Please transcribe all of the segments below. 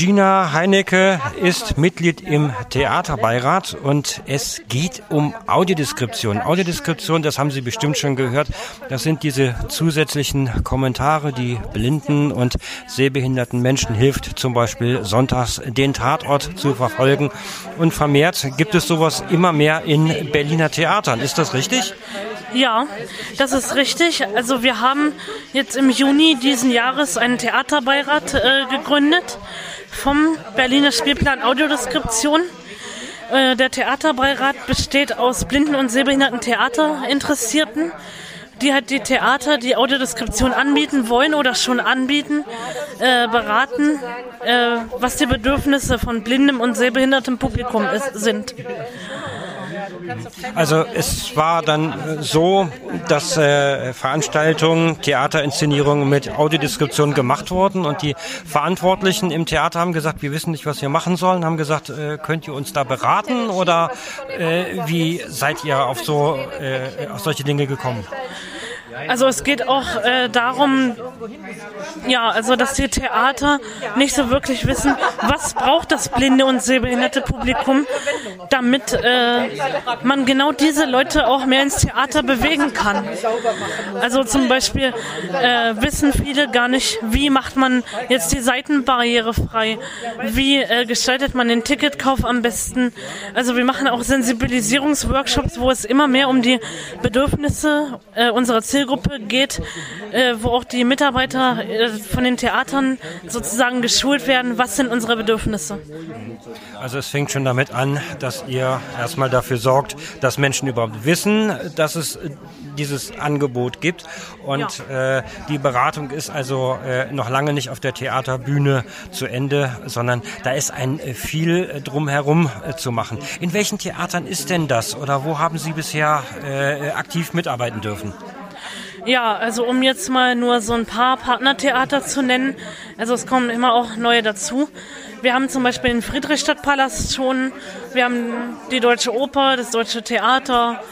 Gina Heinecke ist Mitglied im Theaterbeirat und es geht um Audiodeskription. Audiodeskription, das haben Sie bestimmt schon gehört, das sind diese zusätzlichen Kommentare, die blinden und sehbehinderten Menschen hilft, zum Beispiel sonntags den Tatort zu verfolgen. Und vermehrt gibt es sowas immer mehr in Berliner Theatern. Ist das richtig? Ja, das ist richtig. Also wir haben jetzt im Juni diesen Jahres einen Theaterbeirat äh, gegründet vom Berliner Spielplan Audiodeskription. Äh, der Theaterbeirat besteht aus blinden und sehbehinderten Theaterinteressierten, die halt die Theater, die Audiodeskription anbieten wollen oder schon anbieten, äh, beraten, äh, was die Bedürfnisse von blindem und sehbehindertem Publikum sind. Also es war dann so, dass äh, Veranstaltungen, Theaterinszenierungen mit Audiodeskription gemacht wurden und die Verantwortlichen im Theater haben gesagt, wir wissen nicht, was wir machen sollen, haben gesagt, äh, könnt ihr uns da beraten oder äh, wie seid ihr auf so äh, auf solche Dinge gekommen? Also es geht auch äh, darum, ja, also dass die Theater nicht so wirklich wissen, was braucht das blinde und sehbehinderte Publikum, damit äh, man genau diese Leute auch mehr ins Theater bewegen kann. Also zum Beispiel äh, wissen viele gar nicht, wie macht man jetzt die Seitenbarriere frei, wie äh, gestaltet man den Ticketkauf am besten. Also wir machen auch Sensibilisierungsworkshops, wo es immer mehr um die Bedürfnisse äh, unserer Zielgruppe geht, äh, wo auch die Mitarbeiter äh, von den Theatern sozusagen geschult werden, was sind unsere Bedürfnisse. Also es fängt schon damit an, dass ihr erstmal dafür sorgt, dass Menschen überhaupt wissen, dass es dieses Angebot gibt. Und ja. äh, die Beratung ist also äh, noch lange nicht auf der Theaterbühne zu Ende, sondern da ist ein äh, viel drumherum äh, zu machen. In welchen Theatern ist denn das oder wo haben Sie bisher äh, aktiv mitarbeiten dürfen? Ja, also um jetzt mal nur so ein paar Partnertheater zu nennen, also es kommen immer auch neue dazu. Wir haben zum Beispiel den Friedrichstadtpalast schon, wir haben die Deutsche Oper, das Deutsche Theater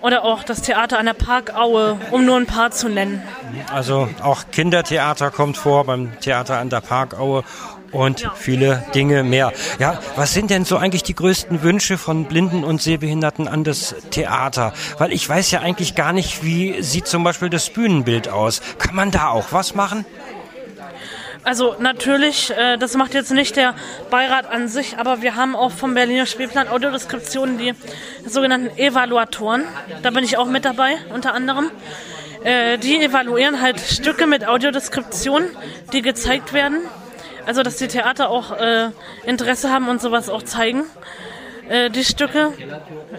oder auch das Theater an der Parkaue, um nur ein paar zu nennen. Also auch Kindertheater kommt vor beim Theater an der Parkaue und viele Dinge mehr. Ja, was sind denn so eigentlich die größten Wünsche von Blinden und Sehbehinderten an das Theater? Weil ich weiß ja eigentlich gar nicht, wie sieht zum Beispiel das Bühnenbild aus. Kann man da auch was machen? Also natürlich, äh, das macht jetzt nicht der Beirat an sich, aber wir haben auch vom Berliner Spielplan Audiodeskriptionen die sogenannten Evaluatoren. Da bin ich auch mit dabei, unter anderem. Äh, die evaluieren halt Stücke mit Audiodeskription, die gezeigt werden also, dass die Theater auch äh, Interesse haben und sowas auch zeigen. Äh, die Stücke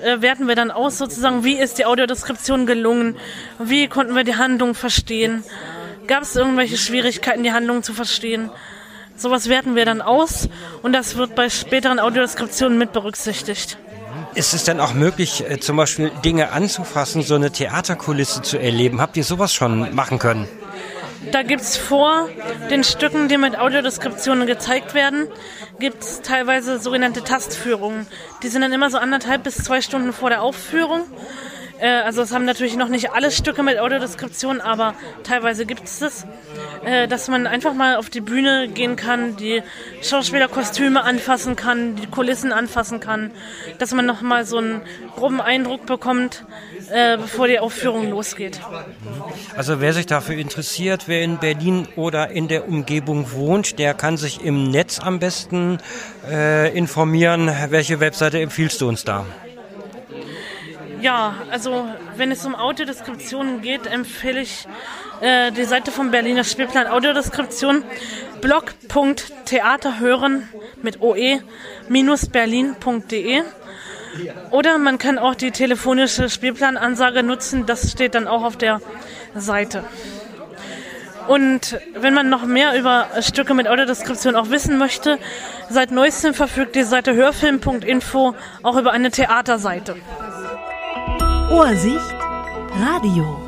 äh, werten wir dann aus, sozusagen, wie ist die Audiodeskription gelungen, wie konnten wir die Handlung verstehen, gab es irgendwelche Schwierigkeiten, die Handlung zu verstehen. Sowas werten wir dann aus und das wird bei späteren Audiodeskriptionen mit berücksichtigt. Ist es denn auch möglich, äh, zum Beispiel Dinge anzufassen, so eine Theaterkulisse zu erleben? Habt ihr sowas schon machen können? Da gibt es vor den Stücken, die mit Audiodeskriptionen gezeigt werden, gibt es teilweise sogenannte Tastführungen. Die sind dann immer so anderthalb bis zwei Stunden vor der Aufführung. Äh, also es haben natürlich noch nicht alle Stücke mit Audiodeskription, aber teilweise gibt es das, äh, dass man einfach mal auf die Bühne gehen kann, die Schauspielerkostüme anfassen kann, die Kulissen anfassen kann, dass man noch mal so einen groben Eindruck bekommt, äh, bevor die Aufführung losgeht. Also wer sich dafür interessiert, wer in Berlin oder in der Umgebung wohnt, der kann sich im Netz am besten äh, informieren. Welche Webseite empfiehlst du uns da? Ja, also wenn es um Audiodeskriptionen geht, empfehle ich äh, die Seite vom Berliner Spielplan Audiodeskription blog.theaterhören mit oe-berlin.de oder man kann auch die telefonische Spielplanansage nutzen, das steht dann auch auf der Seite. Und wenn man noch mehr über Stücke mit Audiodeskription auch wissen möchte, seit neuestem verfügt die Seite hörfilm.info auch über eine Theaterseite. Ohrsicht Radio.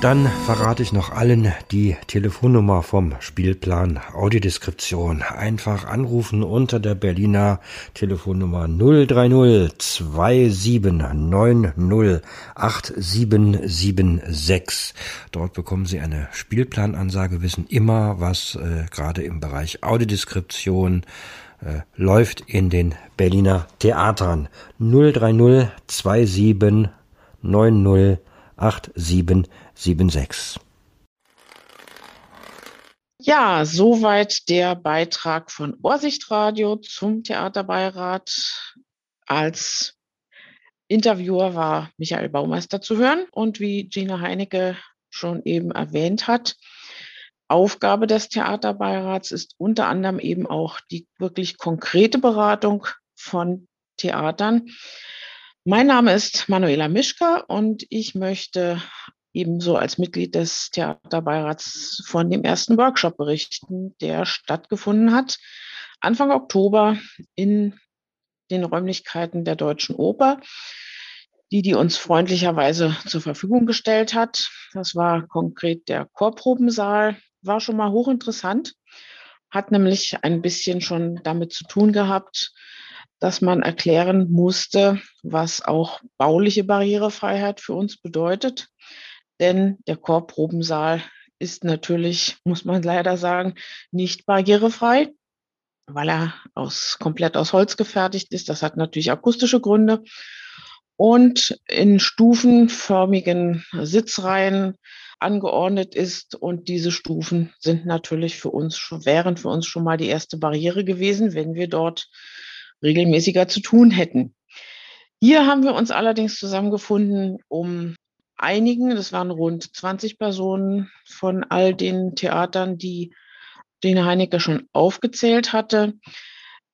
Dann verrate ich noch allen die Telefonnummer vom Spielplan Audiodeskription. Einfach anrufen unter der Berliner Telefonnummer 030 2790 8776. Dort bekommen Sie eine Spielplanansage, wissen immer, was äh, gerade im Bereich Audiodeskription äh, läuft in den Berliner Theatern. 030 2790 8776. Ja, soweit der Beitrag von Ohrsichtradio zum Theaterbeirat. Als Interviewer war Michael Baumeister zu hören und wie Gina Heinecke schon eben erwähnt hat, Aufgabe des Theaterbeirats ist unter anderem eben auch die wirklich konkrete Beratung von Theatern. Mein Name ist Manuela Mischka und ich möchte ebenso als Mitglied des Theaterbeirats von dem ersten Workshop berichten, der stattgefunden hat Anfang Oktober in den Räumlichkeiten der Deutschen Oper, die die uns freundlicherweise zur Verfügung gestellt hat. Das war konkret der Chorprobensaal, war schon mal hochinteressant, hat nämlich ein bisschen schon damit zu tun gehabt, dass man erklären musste, was auch bauliche Barrierefreiheit für uns bedeutet. Denn der Chorprobensaal ist natürlich, muss man leider sagen, nicht barrierefrei, weil er aus, komplett aus Holz gefertigt ist. Das hat natürlich akustische Gründe. Und in stufenförmigen Sitzreihen angeordnet ist. Und diese Stufen sind natürlich für uns wären für uns schon mal die erste Barriere gewesen, wenn wir dort regelmäßiger zu tun hätten. Hier haben wir uns allerdings zusammengefunden, um einigen, das waren rund 20 Personen von all den Theatern, die Dina Heinecke schon aufgezählt hatte.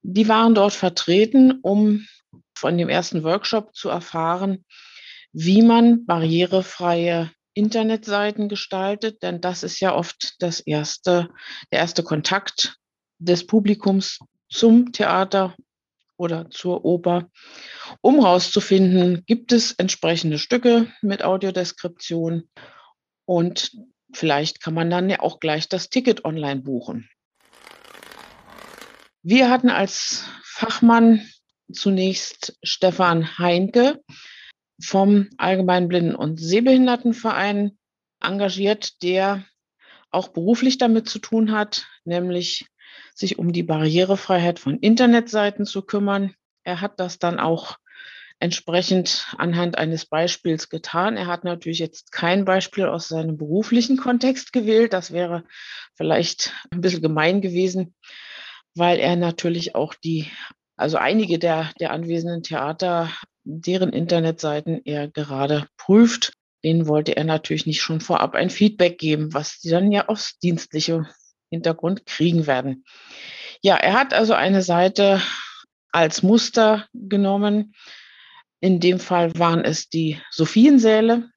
Die waren dort vertreten, um von dem ersten Workshop zu erfahren, wie man barrierefreie Internetseiten gestaltet, denn das ist ja oft das erste, der erste Kontakt des Publikums zum Theater oder zur Oper, um herauszufinden, gibt es entsprechende Stücke mit Audiodeskription und vielleicht kann man dann ja auch gleich das Ticket online buchen. Wir hatten als Fachmann zunächst Stefan Heinke vom Allgemeinen Blinden- und Sehbehindertenverein engagiert, der auch beruflich damit zu tun hat, nämlich sich um die Barrierefreiheit von Internetseiten zu kümmern. Er hat das dann auch entsprechend anhand eines Beispiels getan. Er hat natürlich jetzt kein Beispiel aus seinem beruflichen Kontext gewählt. Das wäre vielleicht ein bisschen gemein gewesen, weil er natürlich auch die, also einige der, der anwesenden Theater, deren Internetseiten er gerade prüft, denen wollte er natürlich nicht schon vorab ein Feedback geben, was sie dann ja aufs dienstliche Hintergrund kriegen werden. Ja, er hat also eine Seite als Muster genommen. In dem Fall waren es die Sophiensäle.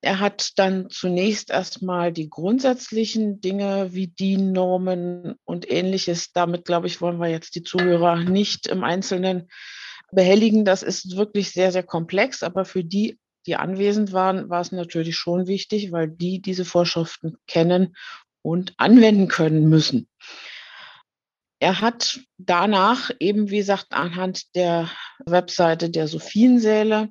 Er hat dann zunächst erstmal die grundsätzlichen Dinge wie DIN-Normen und ähnliches. Damit, glaube ich, wollen wir jetzt die Zuhörer nicht im Einzelnen behelligen. Das ist wirklich sehr, sehr komplex, aber für die, die anwesend waren, war es natürlich schon wichtig, weil die diese Vorschriften kennen und anwenden können müssen. Er hat danach eben, wie gesagt, anhand der Webseite der Sophiensäle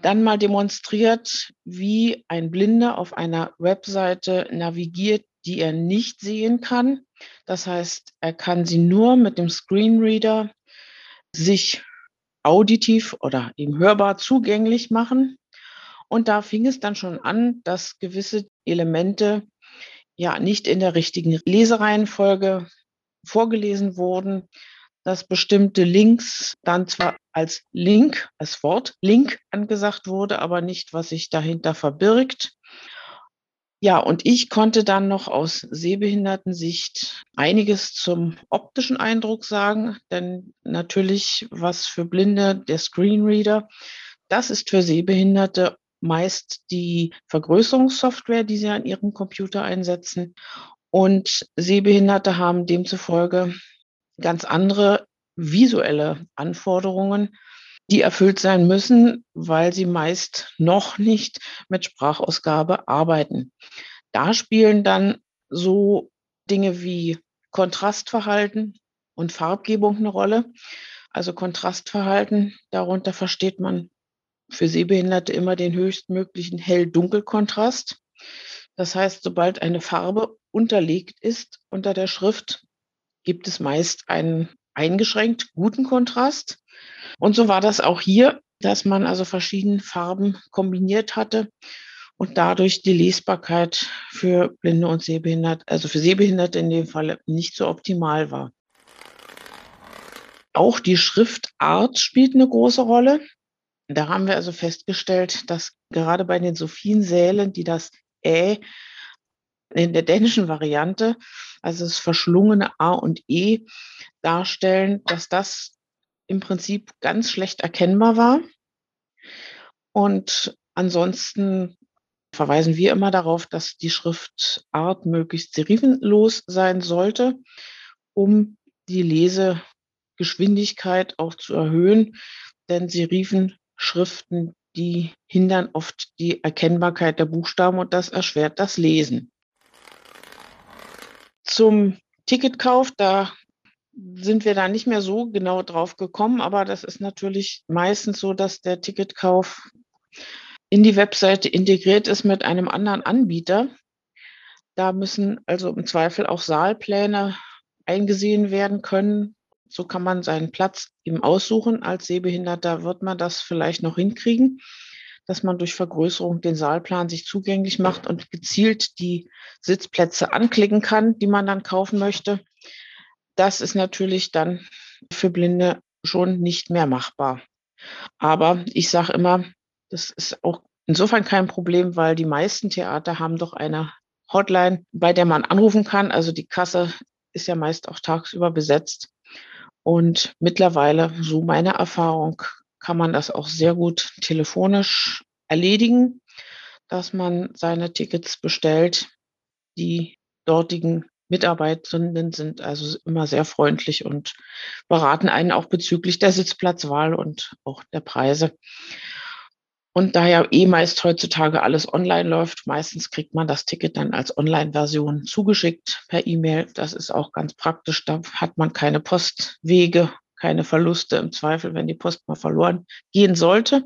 dann mal demonstriert, wie ein Blinder auf einer Webseite navigiert, die er nicht sehen kann. Das heißt, er kann sie nur mit dem Screenreader sich auditiv oder ihm hörbar zugänglich machen. Und da fing es dann schon an, dass gewisse Elemente ja nicht in der richtigen Lesereihenfolge vorgelesen wurden, dass bestimmte Links dann zwar als Link, als Wort Link angesagt wurde, aber nicht, was sich dahinter verbirgt. Ja, und ich konnte dann noch aus Sehbehindertensicht einiges zum optischen Eindruck sagen, denn natürlich, was für Blinde der Screenreader, das ist für Sehbehinderte meist die Vergrößerungssoftware, die sie an ihrem Computer einsetzen. Und Sehbehinderte haben demzufolge ganz andere visuelle Anforderungen. die erfüllt sein müssen, weil sie meist noch nicht mit Sprachausgabe arbeiten. Da spielen dann so Dinge wie Kontrastverhalten und Farbgebung eine Rolle. Also Kontrastverhalten, darunter versteht man für Sehbehinderte immer den höchstmöglichen Hell-Dunkel-Kontrast. Das heißt, sobald eine Farbe unterlegt ist unter der Schrift, gibt es meist einen eingeschränkt guten Kontrast. Und so war das auch hier, dass man also verschiedene Farben kombiniert hatte und dadurch die Lesbarkeit für Blinde und Sehbehinderte, also für Sehbehinderte in dem Fall nicht so optimal war. Auch die Schriftart spielt eine große Rolle. Da haben wir also festgestellt, dass gerade bei den Sophiensälen, die das Ä in der dänischen Variante, also das verschlungene A und E, darstellen, dass das im Prinzip ganz schlecht erkennbar war. Und ansonsten verweisen wir immer darauf, dass die Schriftart möglichst serifenlos sein sollte, um die Lesegeschwindigkeit auch zu erhöhen. Denn Serifenschriften, die hindern oft die Erkennbarkeit der Buchstaben und das erschwert das Lesen. Zum Ticketkauf, da sind wir da nicht mehr so genau drauf gekommen, aber das ist natürlich meistens so, dass der Ticketkauf in die Webseite integriert ist mit einem anderen Anbieter. Da müssen also im Zweifel auch Saalpläne eingesehen werden können. So kann man seinen Platz eben aussuchen. Als Sehbehinderter wird man das vielleicht noch hinkriegen, dass man durch Vergrößerung den Saalplan sich zugänglich macht und gezielt die Sitzplätze anklicken kann, die man dann kaufen möchte das ist natürlich dann für Blinde schon nicht mehr machbar. Aber ich sage immer, das ist auch insofern kein Problem, weil die meisten Theater haben doch eine Hotline, bei der man anrufen kann. Also die Kasse ist ja meist auch tagsüber besetzt. Und mittlerweile, so meine Erfahrung, kann man das auch sehr gut telefonisch erledigen, dass man seine Tickets bestellt. Die dortigen Mitarbeiterinnen sind also immer sehr freundlich und beraten einen auch bezüglich der Sitzplatzwahl und auch der Preise. Und da ja eh meist heutzutage alles online läuft, meistens kriegt man das Ticket dann als Online-Version zugeschickt per E-Mail. Das ist auch ganz praktisch. Da hat man keine Postwege, keine Verluste im Zweifel, wenn die Post mal verloren gehen sollte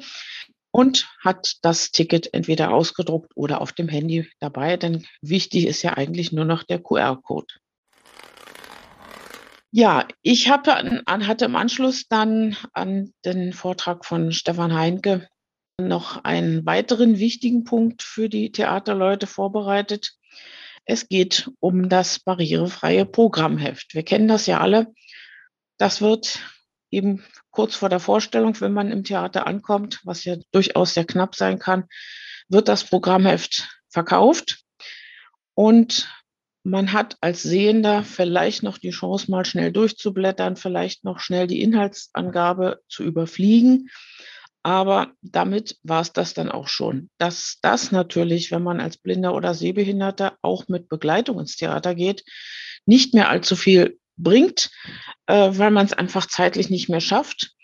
und hat das Ticket entweder ausgedruckt oder auf dem Handy dabei, denn wichtig ist ja eigentlich nur noch der QR-Code. Ja, ich hatte im Anschluss dann an den Vortrag von Stefan Heinke noch einen weiteren wichtigen Punkt für die Theaterleute vorbereitet. Es geht um das barrierefreie Programmheft. Wir kennen das ja alle. Das wird eben kurz vor der Vorstellung, wenn man im Theater ankommt, was ja durchaus sehr knapp sein kann, wird das Programmheft verkauft und man hat als Sehender vielleicht noch die Chance, mal schnell durchzublättern, vielleicht noch schnell die Inhaltsangabe zu überfliegen. Aber damit war es das dann auch schon. Dass das natürlich, wenn man als Blinder oder Sehbehinderter auch mit Begleitung ins Theater geht, nicht mehr allzu viel bringt, äh, weil man es einfach zeitlich nicht mehr schafft,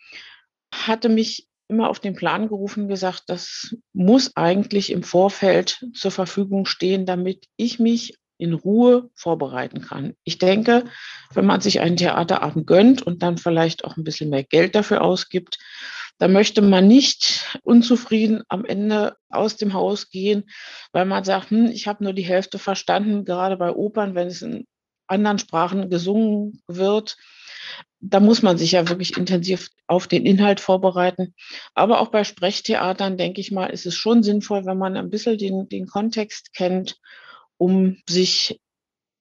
hatte mich immer auf den Plan gerufen, gesagt, das muss eigentlich im Vorfeld zur Verfügung stehen, damit ich mich in Ruhe vorbereiten kann. Ich denke, wenn man sich einen Theaterabend gönnt und dann vielleicht auch ein bisschen mehr Geld dafür ausgibt, da möchte man nicht unzufrieden am Ende aus dem Haus gehen, weil man sagt, hm, ich habe nur die Hälfte verstanden, gerade bei Opern, wenn es in anderen Sprachen gesungen wird. Da muss man sich ja wirklich intensiv auf den Inhalt vorbereiten. Aber auch bei Sprechtheatern, denke ich mal, ist es schon sinnvoll, wenn man ein bisschen den, den Kontext kennt, um sich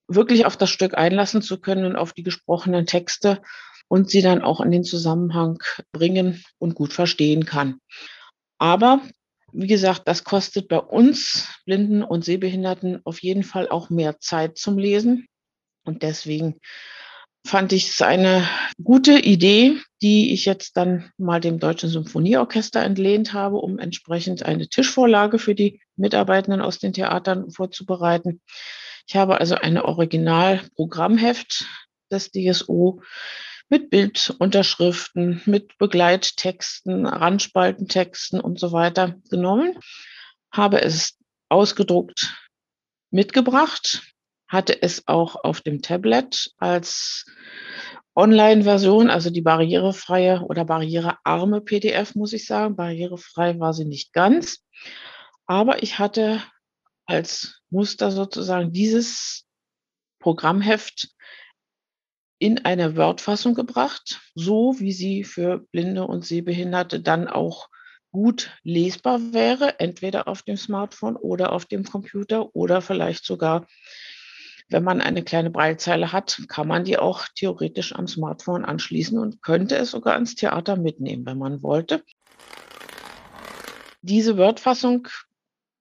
wirklich auf das Stück einlassen zu können und auf die gesprochenen Texte und sie dann auch in den Zusammenhang bringen und gut verstehen kann. Aber wie gesagt, das kostet bei uns Blinden und Sehbehinderten auf jeden Fall auch mehr Zeit zum Lesen. Und deswegen fand ich es eine gute Idee, die ich jetzt dann mal dem Deutschen Symphonieorchester entlehnt habe, um entsprechend eine Tischvorlage für die Mitarbeitenden aus den Theatern vorzubereiten. Ich habe also ein Originalprogrammheft des DSO mit Bildunterschriften, mit Begleittexten, Randspaltentexten und so weiter genommen, habe es ausgedruckt mitgebracht, hatte es auch auf dem Tablet als Online-Version, also die barrierefreie oder barrierearme PDF, muss ich sagen. Barrierefrei war sie nicht ganz. Aber ich hatte als Muster sozusagen dieses Programmheft in eine Word-Fassung gebracht, so wie sie für Blinde und Sehbehinderte dann auch gut lesbar wäre, entweder auf dem Smartphone oder auf dem Computer oder vielleicht sogar, wenn man eine kleine Breitzeile hat, kann man die auch theoretisch am Smartphone anschließen und könnte es sogar ins Theater mitnehmen, wenn man wollte. Diese Word-Fassung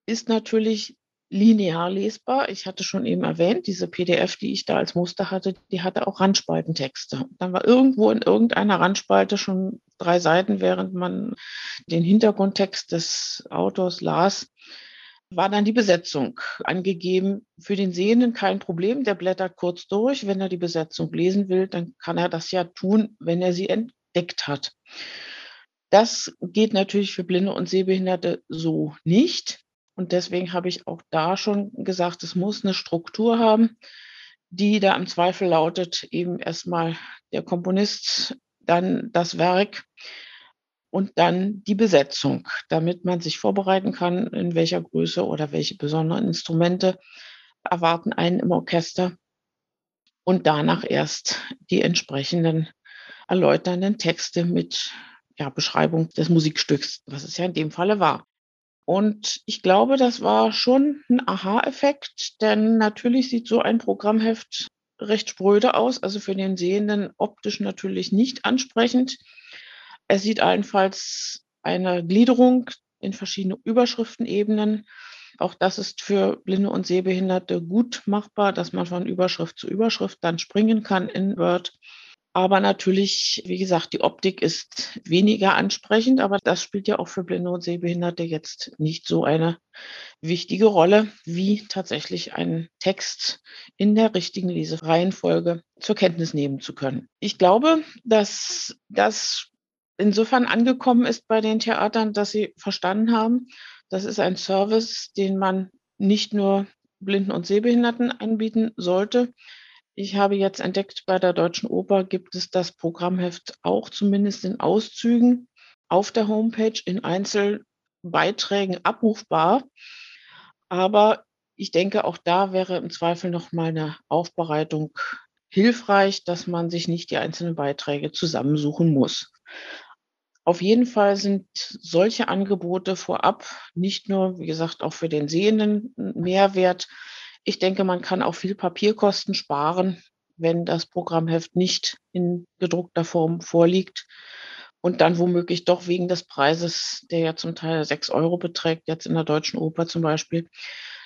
ist natürlich linear lesbar. Ich hatte schon eben erwähnt, diese PDF, die ich da als Muster hatte, die hatte auch Randspaltentexte. Dann war irgendwo in irgendeiner Randspalte schon drei Seiten, während man den Hintergrundtext des Autors las, war dann die Besetzung angegeben. Für den Sehenden kein Problem, der blättert kurz durch. Wenn er die Besetzung lesen will, dann kann er das ja tun, wenn er sie entdeckt hat. Das geht natürlich für Blinde und Sehbehinderte so nicht. Und deswegen habe ich auch da schon gesagt, es muss eine Struktur haben, die da im Zweifel lautet, eben erstmal der Komponist, dann das Werk und dann die Besetzung, damit man sich vorbereiten kann, in welcher Größe oder welche besonderen Instrumente erwarten einen im Orchester und danach erst die entsprechenden erläuternden Texte mit ja, Beschreibung des Musikstücks, was es ja in dem Falle war. Und ich glaube, das war schon ein Aha-Effekt, denn natürlich sieht so ein Programmheft recht spröde aus, also für den Sehenden optisch natürlich nicht ansprechend. Es sieht allenfalls eine Gliederung in verschiedene Überschriftenebenen. Auch das ist für Blinde und Sehbehinderte gut machbar, dass man von Überschrift zu Überschrift dann springen kann in Word. Aber natürlich, wie gesagt, die Optik ist weniger ansprechend, aber das spielt ja auch für Blinde und Sehbehinderte jetzt nicht so eine wichtige Rolle, wie tatsächlich einen Text in der richtigen Lesereihenfolge zur Kenntnis nehmen zu können. Ich glaube, dass das insofern angekommen ist bei den Theatern, dass sie verstanden haben, das ist ein Service, den man nicht nur Blinden und Sehbehinderten anbieten sollte, ich habe jetzt entdeckt, bei der Deutschen Oper gibt es das Programmheft auch zumindest in Auszügen auf der Homepage in Einzelbeiträgen abrufbar. Aber ich denke, auch da wäre im Zweifel noch mal eine Aufbereitung hilfreich, dass man sich nicht die einzelnen Beiträge zusammensuchen muss. Auf jeden Fall sind solche Angebote vorab nicht nur, wie gesagt, auch für den Sehenden Mehrwert, ich denke, man kann auch viel Papierkosten sparen, wenn das Programmheft nicht in gedruckter Form vorliegt und dann womöglich doch wegen des Preises, der ja zum Teil sechs Euro beträgt, jetzt in der Deutschen Oper zum Beispiel,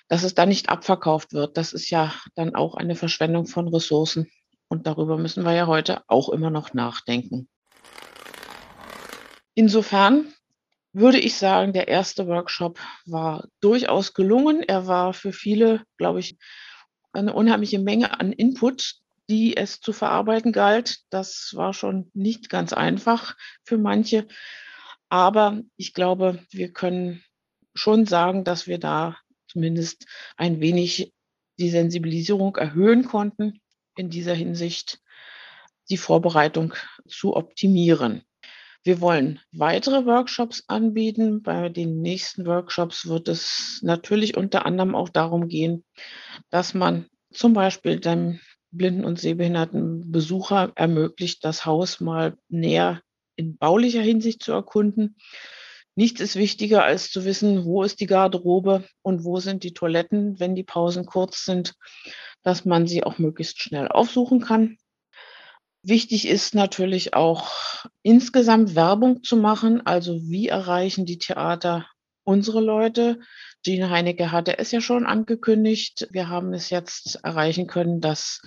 dass es dann nicht abverkauft wird. Das ist ja dann auch eine Verschwendung von Ressourcen. Und darüber müssen wir ja heute auch immer noch nachdenken. Insofern würde ich sagen, der erste Workshop war durchaus gelungen. Er war für viele, glaube ich, eine unheimliche Menge an Input, die es zu verarbeiten galt. Das war schon nicht ganz einfach für manche. Aber ich glaube, wir können schon sagen, dass wir da zumindest ein wenig die Sensibilisierung erhöhen konnten, in dieser Hinsicht die Vorbereitung zu optimieren. Wir wollen weitere Workshops anbieten. Bei den nächsten Workshops wird es natürlich unter anderem auch darum gehen, dass man zum Beispiel dem blinden und sehbehinderten Besucher ermöglicht, das Haus mal näher in baulicher Hinsicht zu erkunden. Nichts ist wichtiger, als zu wissen, wo ist die Garderobe und wo sind die Toiletten, wenn die Pausen kurz sind, dass man sie auch möglichst schnell aufsuchen kann. Wichtig ist natürlich auch insgesamt Werbung zu machen. Also wie erreichen die Theater unsere Leute? Gene Heinecke hatte es ja schon angekündigt. Wir haben es jetzt erreichen können, dass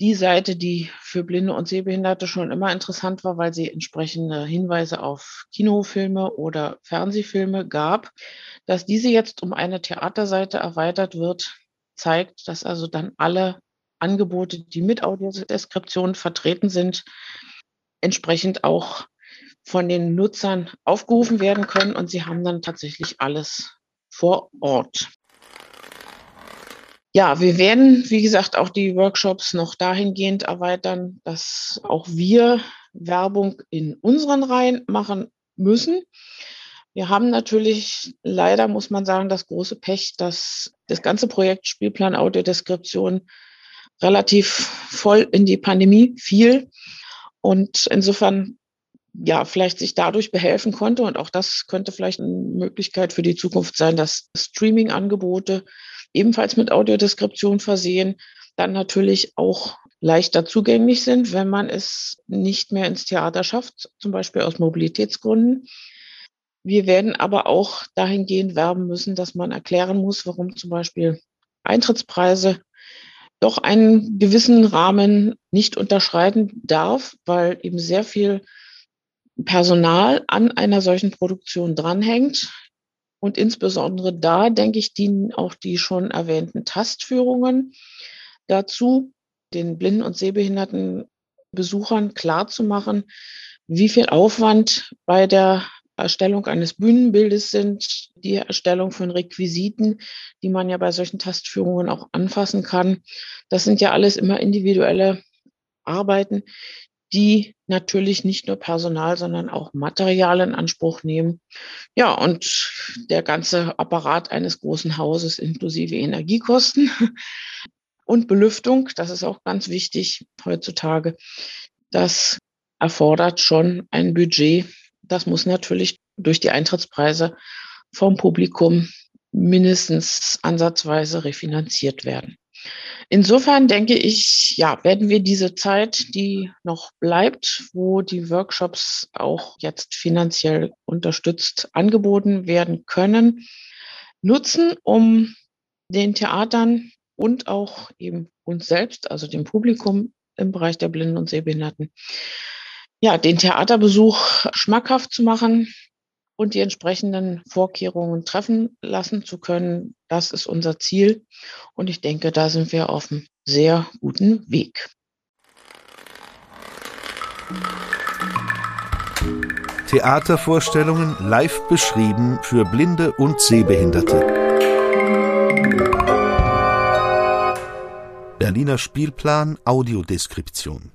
die Seite, die für Blinde und Sehbehinderte schon immer interessant war, weil sie entsprechende Hinweise auf Kinofilme oder Fernsehfilme gab, dass diese jetzt um eine Theaterseite erweitert wird, zeigt, dass also dann alle Angebote, die mit Audiodeskription vertreten sind, entsprechend auch von den Nutzern aufgerufen werden können und sie haben dann tatsächlich alles vor Ort. Ja, wir werden, wie gesagt, auch die Workshops noch dahingehend erweitern, dass auch wir Werbung in unseren Reihen machen müssen. Wir haben natürlich leider, muss man sagen, das große Pech, dass das ganze Projekt Spielplan Audiodeskription relativ voll in die Pandemie fiel und insofern ja, vielleicht sich dadurch behelfen konnte. Und auch das könnte vielleicht eine Möglichkeit für die Zukunft sein, dass Streaming-Angebote ebenfalls mit Audiodeskription versehen, dann natürlich auch leichter zugänglich sind, wenn man es nicht mehr ins Theater schafft, zum Beispiel aus Mobilitätsgründen. Wir werden aber auch dahingehend werben müssen, dass man erklären muss, warum zum Beispiel Eintrittspreise doch einen gewissen Rahmen nicht unterschreiten darf, weil eben sehr viel Personal an einer solchen Produktion dranhängt. Und insbesondere da, denke ich, dienen auch die schon erwähnten Tastführungen dazu, den blinden und sehbehinderten Besuchern klarzumachen, wie viel Aufwand bei der Erstellung eines Bühnenbildes sind, die Erstellung von Requisiten, die man ja bei solchen Tastführungen auch anfassen kann. Das sind ja alles immer individuelle Arbeiten, die natürlich nicht nur Personal, sondern auch Material in Anspruch nehmen. Ja, und der ganze Apparat eines großen Hauses inklusive Energiekosten und Belüftung, das ist auch ganz wichtig heutzutage. Das erfordert schon ein Budget. Das muss natürlich durch die Eintrittspreise vom Publikum mindestens ansatzweise refinanziert werden. Insofern denke ich, ja, werden wir diese Zeit, die noch bleibt, wo die Workshops auch jetzt finanziell unterstützt angeboten werden können, nutzen, um den Theatern und auch eben uns selbst, also dem Publikum im Bereich der Blinden und Sehbehinderten, ja, den Theaterbesuch schmackhaft zu machen, und die entsprechenden Vorkehrungen treffen lassen zu können. Das ist unser Ziel. Und ich denke, da sind wir auf einem sehr guten Weg. Theatervorstellungen live beschrieben für Blinde und Sehbehinderte. Berliner Spielplan Audiodeskription.